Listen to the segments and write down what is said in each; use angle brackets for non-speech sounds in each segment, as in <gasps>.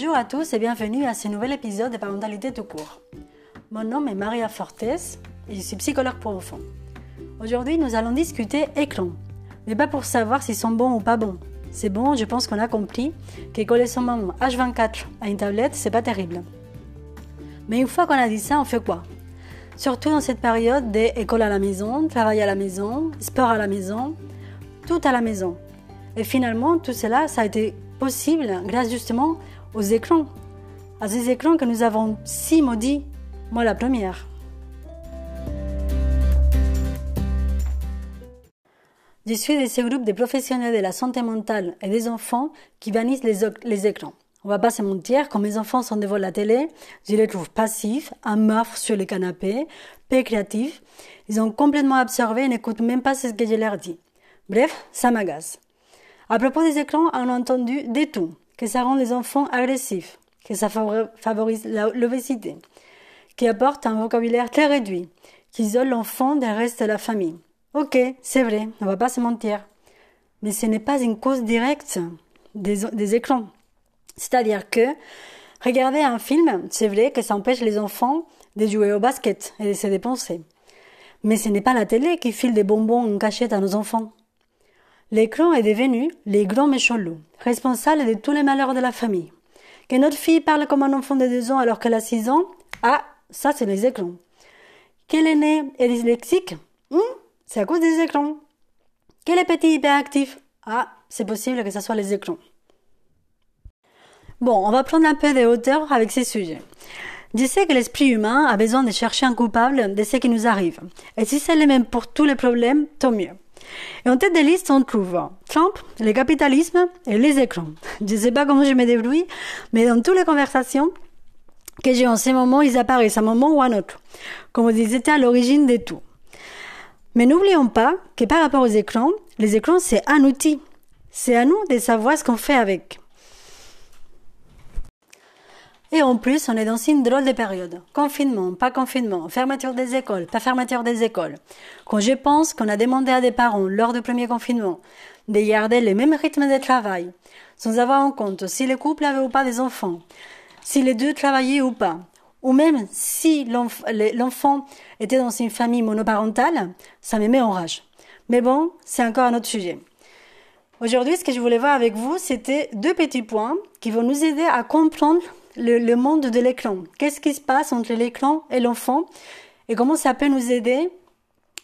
Bonjour à tous et bienvenue à ce nouvel épisode de Parentalité tout court. Mon nom est Maria Fortes et je suis psychologue pour enfants. Aujourd'hui, nous allons discuter écran, mais pas pour savoir s'ils sont bons ou pas bons. C'est bon, je pense qu'on a compris que coller son maman H24 à une tablette, c'est pas terrible. Mais une fois qu'on a dit ça, on fait quoi? Surtout dans cette période d'école à la maison, travail à la maison, sport à la maison, tout à la maison. Et finalement, tout cela, ça a été possible grâce justement aux écrans. À ces écrans que nous avons si maudits, moi la première. Je suis de ce groupe de professionnels de la santé mentale et des enfants qui bannissent les, écrans. On va pas se mentir, quand mes enfants sont devant la télé, je les trouve passifs, un sur le canapé, peu créatifs. Ils ont complètement absorbé et n'écoutent même pas ce que je leur dis. Bref, ça m'agace. À propos des écrans, on a entendu des tout, que ça rend les enfants agressifs, que ça favorise l'obésité, qui apporte un vocabulaire très réduit, qui isole l'enfant du reste de la famille. Ok, c'est vrai, on va pas se mentir. Mais ce n'est pas une cause directe des, des écrans. C'est-à-dire que regarder un film, c'est vrai que ça empêche les enfants de jouer au basket et de se dépenser. Mais ce n'est pas la télé qui file des bonbons en cachette à nos enfants. L'écran est devenu les grands méchants loups, responsable de tous les malheurs de la famille. Que notre fille parle comme un enfant de deux ans alors qu'elle a six ans, ah, ça c'est les écrans. Qu'elle est née et dyslexique, hmm, c'est à cause des écrans. Qu'elle est petit hyperactif, ah, c'est possible que ce soit les écrans. Bon, on va prendre un peu de hauteur avec ces sujets. Je sais que l'esprit humain a besoin de chercher un coupable de ce qui nous arrive. Et si c'est le même pour tous les problèmes, tant mieux. Et en tête des listes, on trouve Trump, le capitalisme et les écrans. Je ne sais pas comment je me débrouille, mais dans toutes les conversations que j'ai en ce moment, ils apparaissent à un moment ou à un autre. Comme ils étaient à l'origine de tout. Mais n'oublions pas que par rapport aux écrans, les écrans, c'est un outil. C'est à nous de savoir ce qu'on fait avec. En plus, on est dans une drôle de période. Confinement, pas confinement, fermeture des écoles, pas fermeture des écoles. Quand je pense qu'on a demandé à des parents lors du premier confinement de garder le même rythme de travail, sans avoir en compte si le couple avait ou pas des enfants, si les deux travaillaient ou pas, ou même si l'enfant était dans une famille monoparentale, ça me met en rage. Mais bon, c'est encore un autre sujet. Aujourd'hui, ce que je voulais voir avec vous, c'était deux petits points qui vont nous aider à comprendre le, monde de l'écran. Qu'est-ce qui se passe entre l'écran et l'enfant et comment ça peut nous aider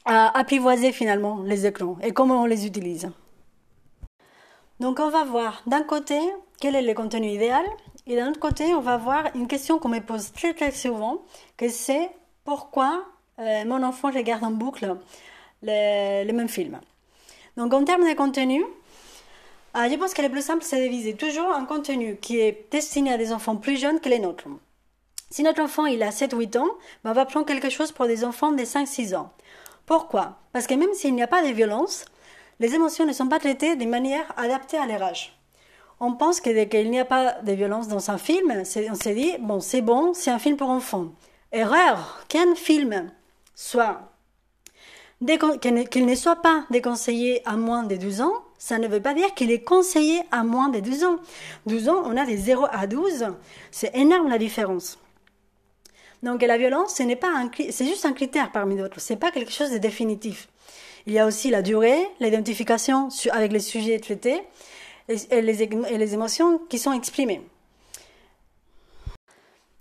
à apprivoiser finalement les écrans et comment on les utilise. Donc on va voir d'un côté quel est le contenu idéal et d'un autre côté on va voir une question qu'on me pose très très souvent que c'est pourquoi euh, mon enfant regarde en boucle les, les mêmes films. Donc en termes de contenu, ah, je pense que le plus simple, c'est de viser toujours un contenu qui est destiné à des enfants plus jeunes que les nôtres. Si notre enfant il a 7-8 ans, ben, on va prendre quelque chose pour des enfants de 5-6 ans. Pourquoi? Parce que même s'il n'y a pas de violence, les émotions ne sont pas traitées de manière adaptée à leur âge. On pense que dès qu'il n'y a pas de violence dans un film, on se dit, bon, c'est bon, c'est un film pour enfants. Erreur Qu'un film soit qu'il ne soit pas déconseillé à moins de 12 ans, ça ne veut pas dire qu'il est conseillé à moins de 12 ans. 12 ans, on a des 0 à 12. C'est énorme la différence. Donc la violence, ce c'est juste un critère parmi d'autres. C'est pas quelque chose de définitif. Il y a aussi la durée, l'identification avec les sujets traités et les, et les émotions qui sont exprimées.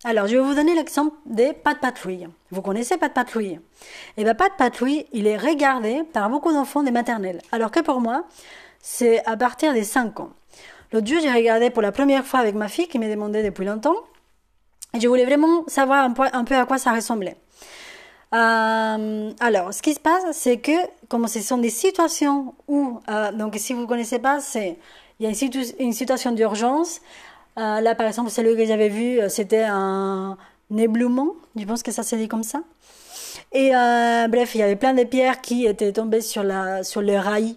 Alors, je vais vous donner l'exemple des pas de patrouille. Vous connaissez de patrouille? Eh bien, de patrouille, il est regardé par beaucoup d'enfants des maternelles. Alors que pour moi, c'est à partir des 5 ans. L'autre jour, j'ai regardé pour la première fois avec ma fille qui me demandait depuis longtemps. Et je voulais vraiment savoir un peu, à quoi ça ressemblait. Euh, alors, ce qui se passe, c'est que, comme ce sont des situations où, euh, donc si vous ne connaissez pas, c'est, il y a une, une situation d'urgence. Euh, là, par exemple, celui que j'avais vu, c'était un éblouement. Je pense que ça s'est dit comme ça? Et bref, il y avait plein de pierres qui étaient tombées sur, la, sur le rail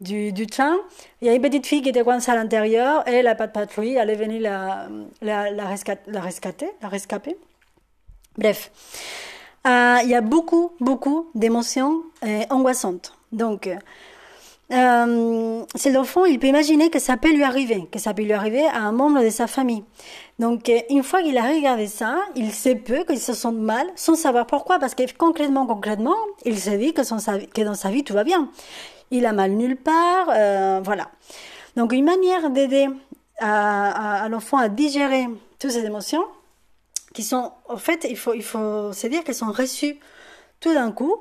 du, train. Il y a une petite fille qui était coincée à l'intérieur et la patrouille allait venir la, la, la, la rescater, la rescaper. Bref, euh, il y a beaucoup, beaucoup d'émotions euh, angoissantes. Donc, euh, c'est l'enfant, il peut imaginer que ça peut lui arriver, que ça peut lui arriver à un membre de sa famille. Donc, euh, une fois qu'il a regardé ça, il sait peu qu'il se sent mal, sans savoir pourquoi, parce que concrètement, concrètement, il se dit que, dans sa vie tout va bien. Il a mal nulle part, euh, voilà. Donc, une manière d'aider à, à, l'enfant à digérer toutes ces émotions, qui sont, en fait, il faut, il faut se dire qu'elles sont reçues tout d'un coup,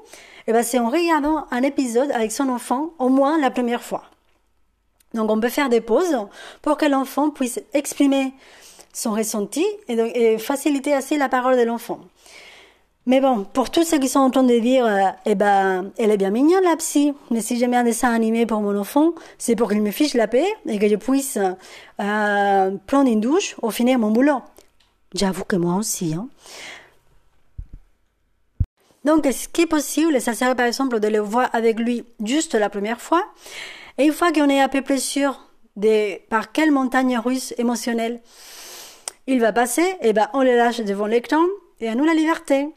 eh ben c'est en regardant un épisode avec son enfant au moins la première fois. Donc on peut faire des pauses pour que l'enfant puisse exprimer son ressenti et, donc, et faciliter assez la parole de l'enfant. Mais bon, pour tous ceux qui sont en train de dire, eh ben, elle est bien mignonne la psy, mais si j'ai mis un dessin animé pour mon enfant, c'est pour qu'il me fiche la paix et que je puisse euh, prendre une douche ou finir mon boulot. J'avoue que moi aussi. Hein. Donc, ce qui est possible, ça serait par exemple de le voir avec lui juste la première fois. Et une fois qu'on est à peu près sûr de par quelle montagne russe émotionnelle il va passer, et eh ben, on le lâche devant l'écran et à nous la liberté.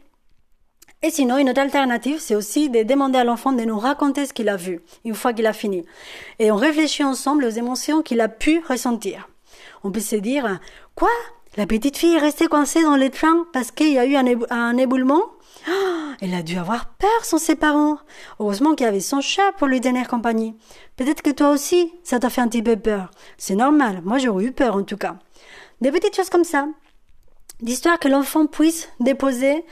Et sinon, une autre alternative, c'est aussi de demander à l'enfant de nous raconter ce qu'il a vu, une fois qu'il a fini. Et on réfléchit ensemble aux émotions qu'il a pu ressentir. On peut se dire, quoi? La petite fille est restée coincée dans le train parce qu'il y a eu un éboulement? Oh, <gasps> elle a dû avoir peur sans ses parents. Heureusement qu'il y avait son chat pour lui donner compagnie. Peut-être que toi aussi, ça t'a fait un petit peu peur. C'est normal, moi j'aurais eu peur en tout cas. Des petites choses comme ça. D'histoire que l'enfant puisse déposer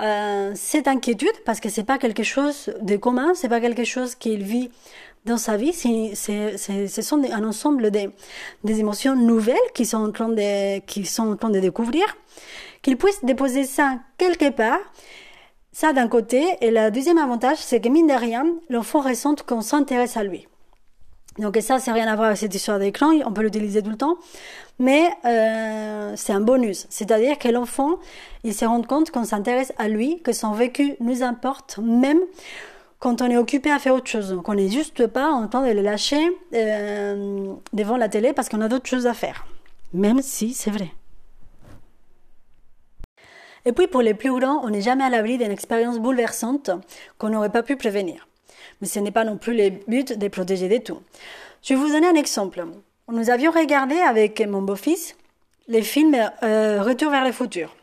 euh, cette inquiétude, parce que c'est pas quelque chose de commun, c'est pas quelque chose qu'il vit dans sa vie, c'est, ce sont un ensemble de, des émotions nouvelles qui sont en train de, qui sont en train de découvrir, qu'il puisse déposer ça quelque part ça d'un côté, et le deuxième avantage, c'est que mine de rien, l'enfant ressent qu'on s'intéresse à lui. Donc ça, c'est rien à voir avec cette histoire d'écran, on peut l'utiliser tout le temps, mais euh, c'est un bonus. C'est-à-dire que l'enfant, il se rend compte qu'on s'intéresse à lui, que son vécu nous importe, même quand on est occupé à faire autre chose. Qu'on n'est juste pas en train de le lâcher euh, devant la télé parce qu'on a d'autres choses à faire. Même si c'est vrai. Et puis pour les plus grands, on n'est jamais à l'abri d'une expérience bouleversante qu'on n'aurait pas pu prévenir. Mais ce n'est pas non plus le but de protéger de tout. Je vais vous donner un exemple. Nous avions regardé avec mon beau-fils les films euh, Retour vers le futur.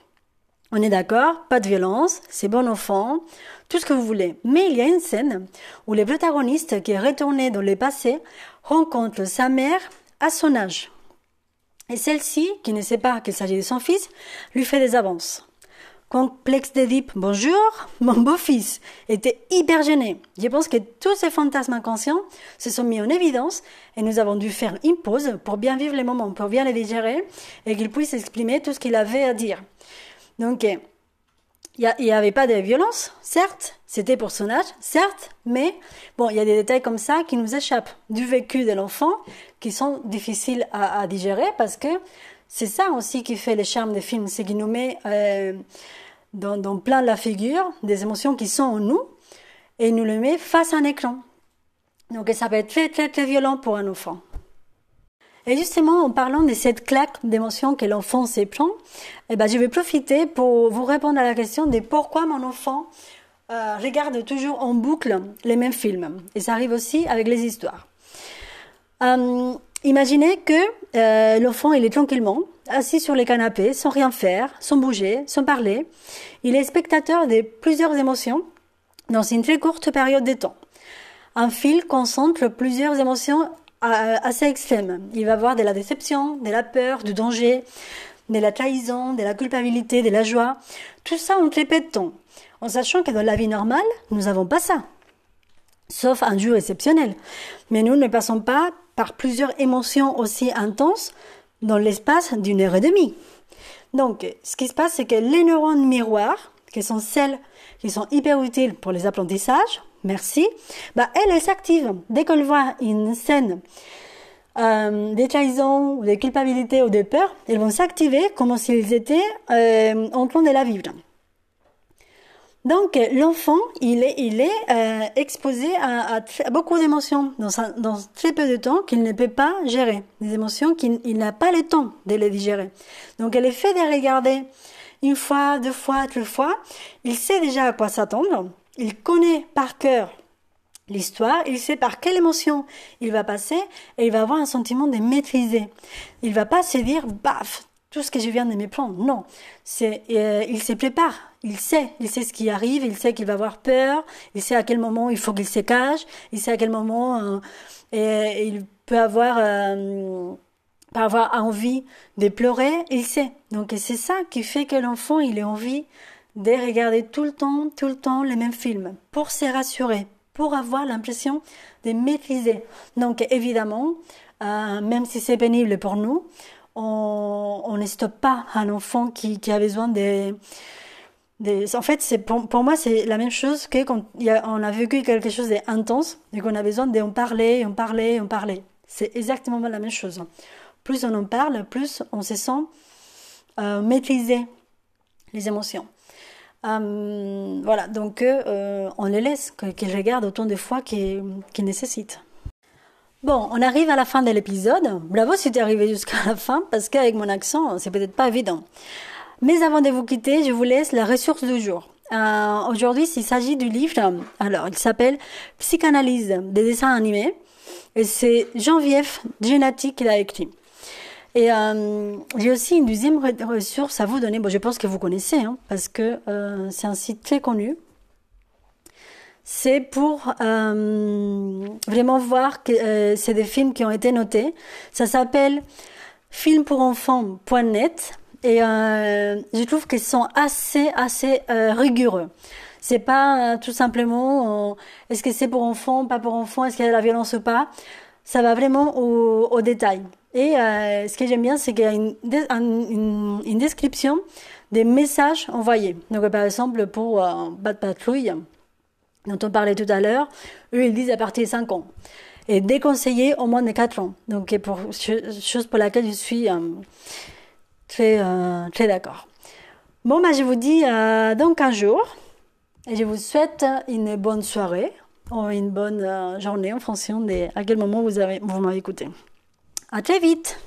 On est d'accord, pas de violence, c'est bon enfant, tout ce que vous voulez. Mais il y a une scène où le protagoniste qui est retourné dans le passé rencontre sa mère à son âge. Et celle-ci, qui ne sait pas qu'il s'agit de son fils, lui fait des avances. Complexe d'Édipe, bonjour, mon beau-fils était hyper gêné. Je pense que tous ces fantasmes inconscients se sont mis en évidence et nous avons dû faire une pause pour bien vivre les moments, pour bien les digérer et qu'il puisse exprimer tout ce qu'il avait à dire. Donc, il n'y avait pas de violence, certes, c'était pour son âge, certes, mais bon, il y a des détails comme ça qui nous échappent du vécu de l'enfant, qui sont difficiles à digérer parce que c'est ça aussi qui fait le charme des films, c'est qu'il nous met euh, dans, plein de la figure des émotions qui sont en nous et nous le met face à un écran. Donc ça peut être très très très violent pour un enfant. Et justement, en parlant de cette claque d'émotions que l'enfant s'éprend, eh ben, je vais profiter pour vous répondre à la question de pourquoi mon enfant euh, regarde toujours en boucle les mêmes films. Et ça arrive aussi avec les histoires. Euh, Imaginez que euh, l'enfant, il est tranquillement assis sur les canapés, sans rien faire, sans bouger, sans parler. Il est spectateur de plusieurs émotions dans une très courte période de temps. Un fil concentre plusieurs émotions euh, assez extrêmes. Il va avoir de la déception, de la peur, du danger, de la trahison, de la culpabilité, de la joie. Tout ça en très peu de temps. En sachant que dans la vie normale, nous n'avons pas ça. Sauf un jour exceptionnel. Mais nous ne passons pas par plusieurs émotions aussi intenses dans l'espace d'une heure et demie. Donc, ce qui se passe, c'est que les neurones miroirs, qui sont celles qui sont hyper utiles pour les apprentissages, merci, bah, elles, s'activent. Dès qu'elles voient une scène euh, des trahisons, ou des culpabilités ou des peurs, elles vont s'activer comme s'ils étaient euh, en train de la vivre. Donc l'enfant, il est, il est euh, exposé à, beaucoup d'émotions dans, dans, très peu de temps qu'il ne peut pas gérer, des émotions qu'il n'a pas le temps de les digérer. Donc est fait de regarder une fois, deux fois, trois fois. Il sait déjà à quoi s'attendre. Il connaît par cœur l'histoire, il sait par quelle émotion il va passer et il va avoir un sentiment de maîtriser. Il va pas se dire, baf, tout ce que je viens de me prendre. Non, c'est, euh, il se prépare, il sait, il sait ce qui arrive, il sait qu'il va avoir peur, il sait à quel moment il faut qu'il se cache, il sait à quel moment euh, il peut avoir euh, avoir envie de pleurer, il sait. Donc c'est ça qui fait que l'enfant il a envie de regarder tout le temps, tout le temps les mêmes films pour se rassurer, pour avoir l'impression de maîtriser. Donc évidemment, même si c'est pénible pour nous, on, on ne stoppe pas un enfant qui, a besoin de... en fait, pour, moi, c'est la même chose que quand a, on a vécu quelque chose d'intense et qu'on a besoin d'en parler, en parler, en parler. C'est exactement la même chose. Plus on en parle, plus on se sent euh, maîtriser les émotions. Euh, voilà, donc euh, on les laisse, qu'ils regardent autant de fois qu'ils nécessitent. Bon, on arrive à la fin de l'épisode. Bravo si tu es arrivé jusqu'à la fin, parce qu'avec mon accent, c'est peut-être pas évident. Mais avant de vous quitter, je vous laisse la ressource du jour. Euh, Aujourd'hui, il s'agit du livre, alors il s'appelle Psychanalyse des dessins animés, et c'est Jean-Vief Genati qui l'a écrit. Et euh, j'ai aussi une deuxième ressource à vous donner. Bon, je pense que vous connaissez, hein, parce que euh, c'est un site très connu. C'est pour euh, vraiment voir que euh, c'est des films qui ont été notés. Ça s'appelle filmpourenfants.net et euh, je trouve qu'ils sont assez assez euh, rigoureux. C'est pas tout simplement est-ce que c'est pour enfants, pas pour enfants, est-ce qu'il y a de la violence ou pas? Ça va vraiment au, au détail. Et euh, ce que j'aime bien, c'est qu'il y a une, une, une, description des messages envoyés. Donc, par exemple, pour euh, Bad Patrouille, dont on parlait tout à l'heure, eux, ils disent à partir de 5 ans. Et déconseillé au moins de 4 ans. Donc, chose pour laquelle je suis euh, très, euh, très d'accord. Bon, bah, je vous dis euh, dans 15 jours. Et je vous souhaite une bonne soirée ou une bonne journée en fonction de à quel moment vous, avez, vous m'avez écouté. À très vite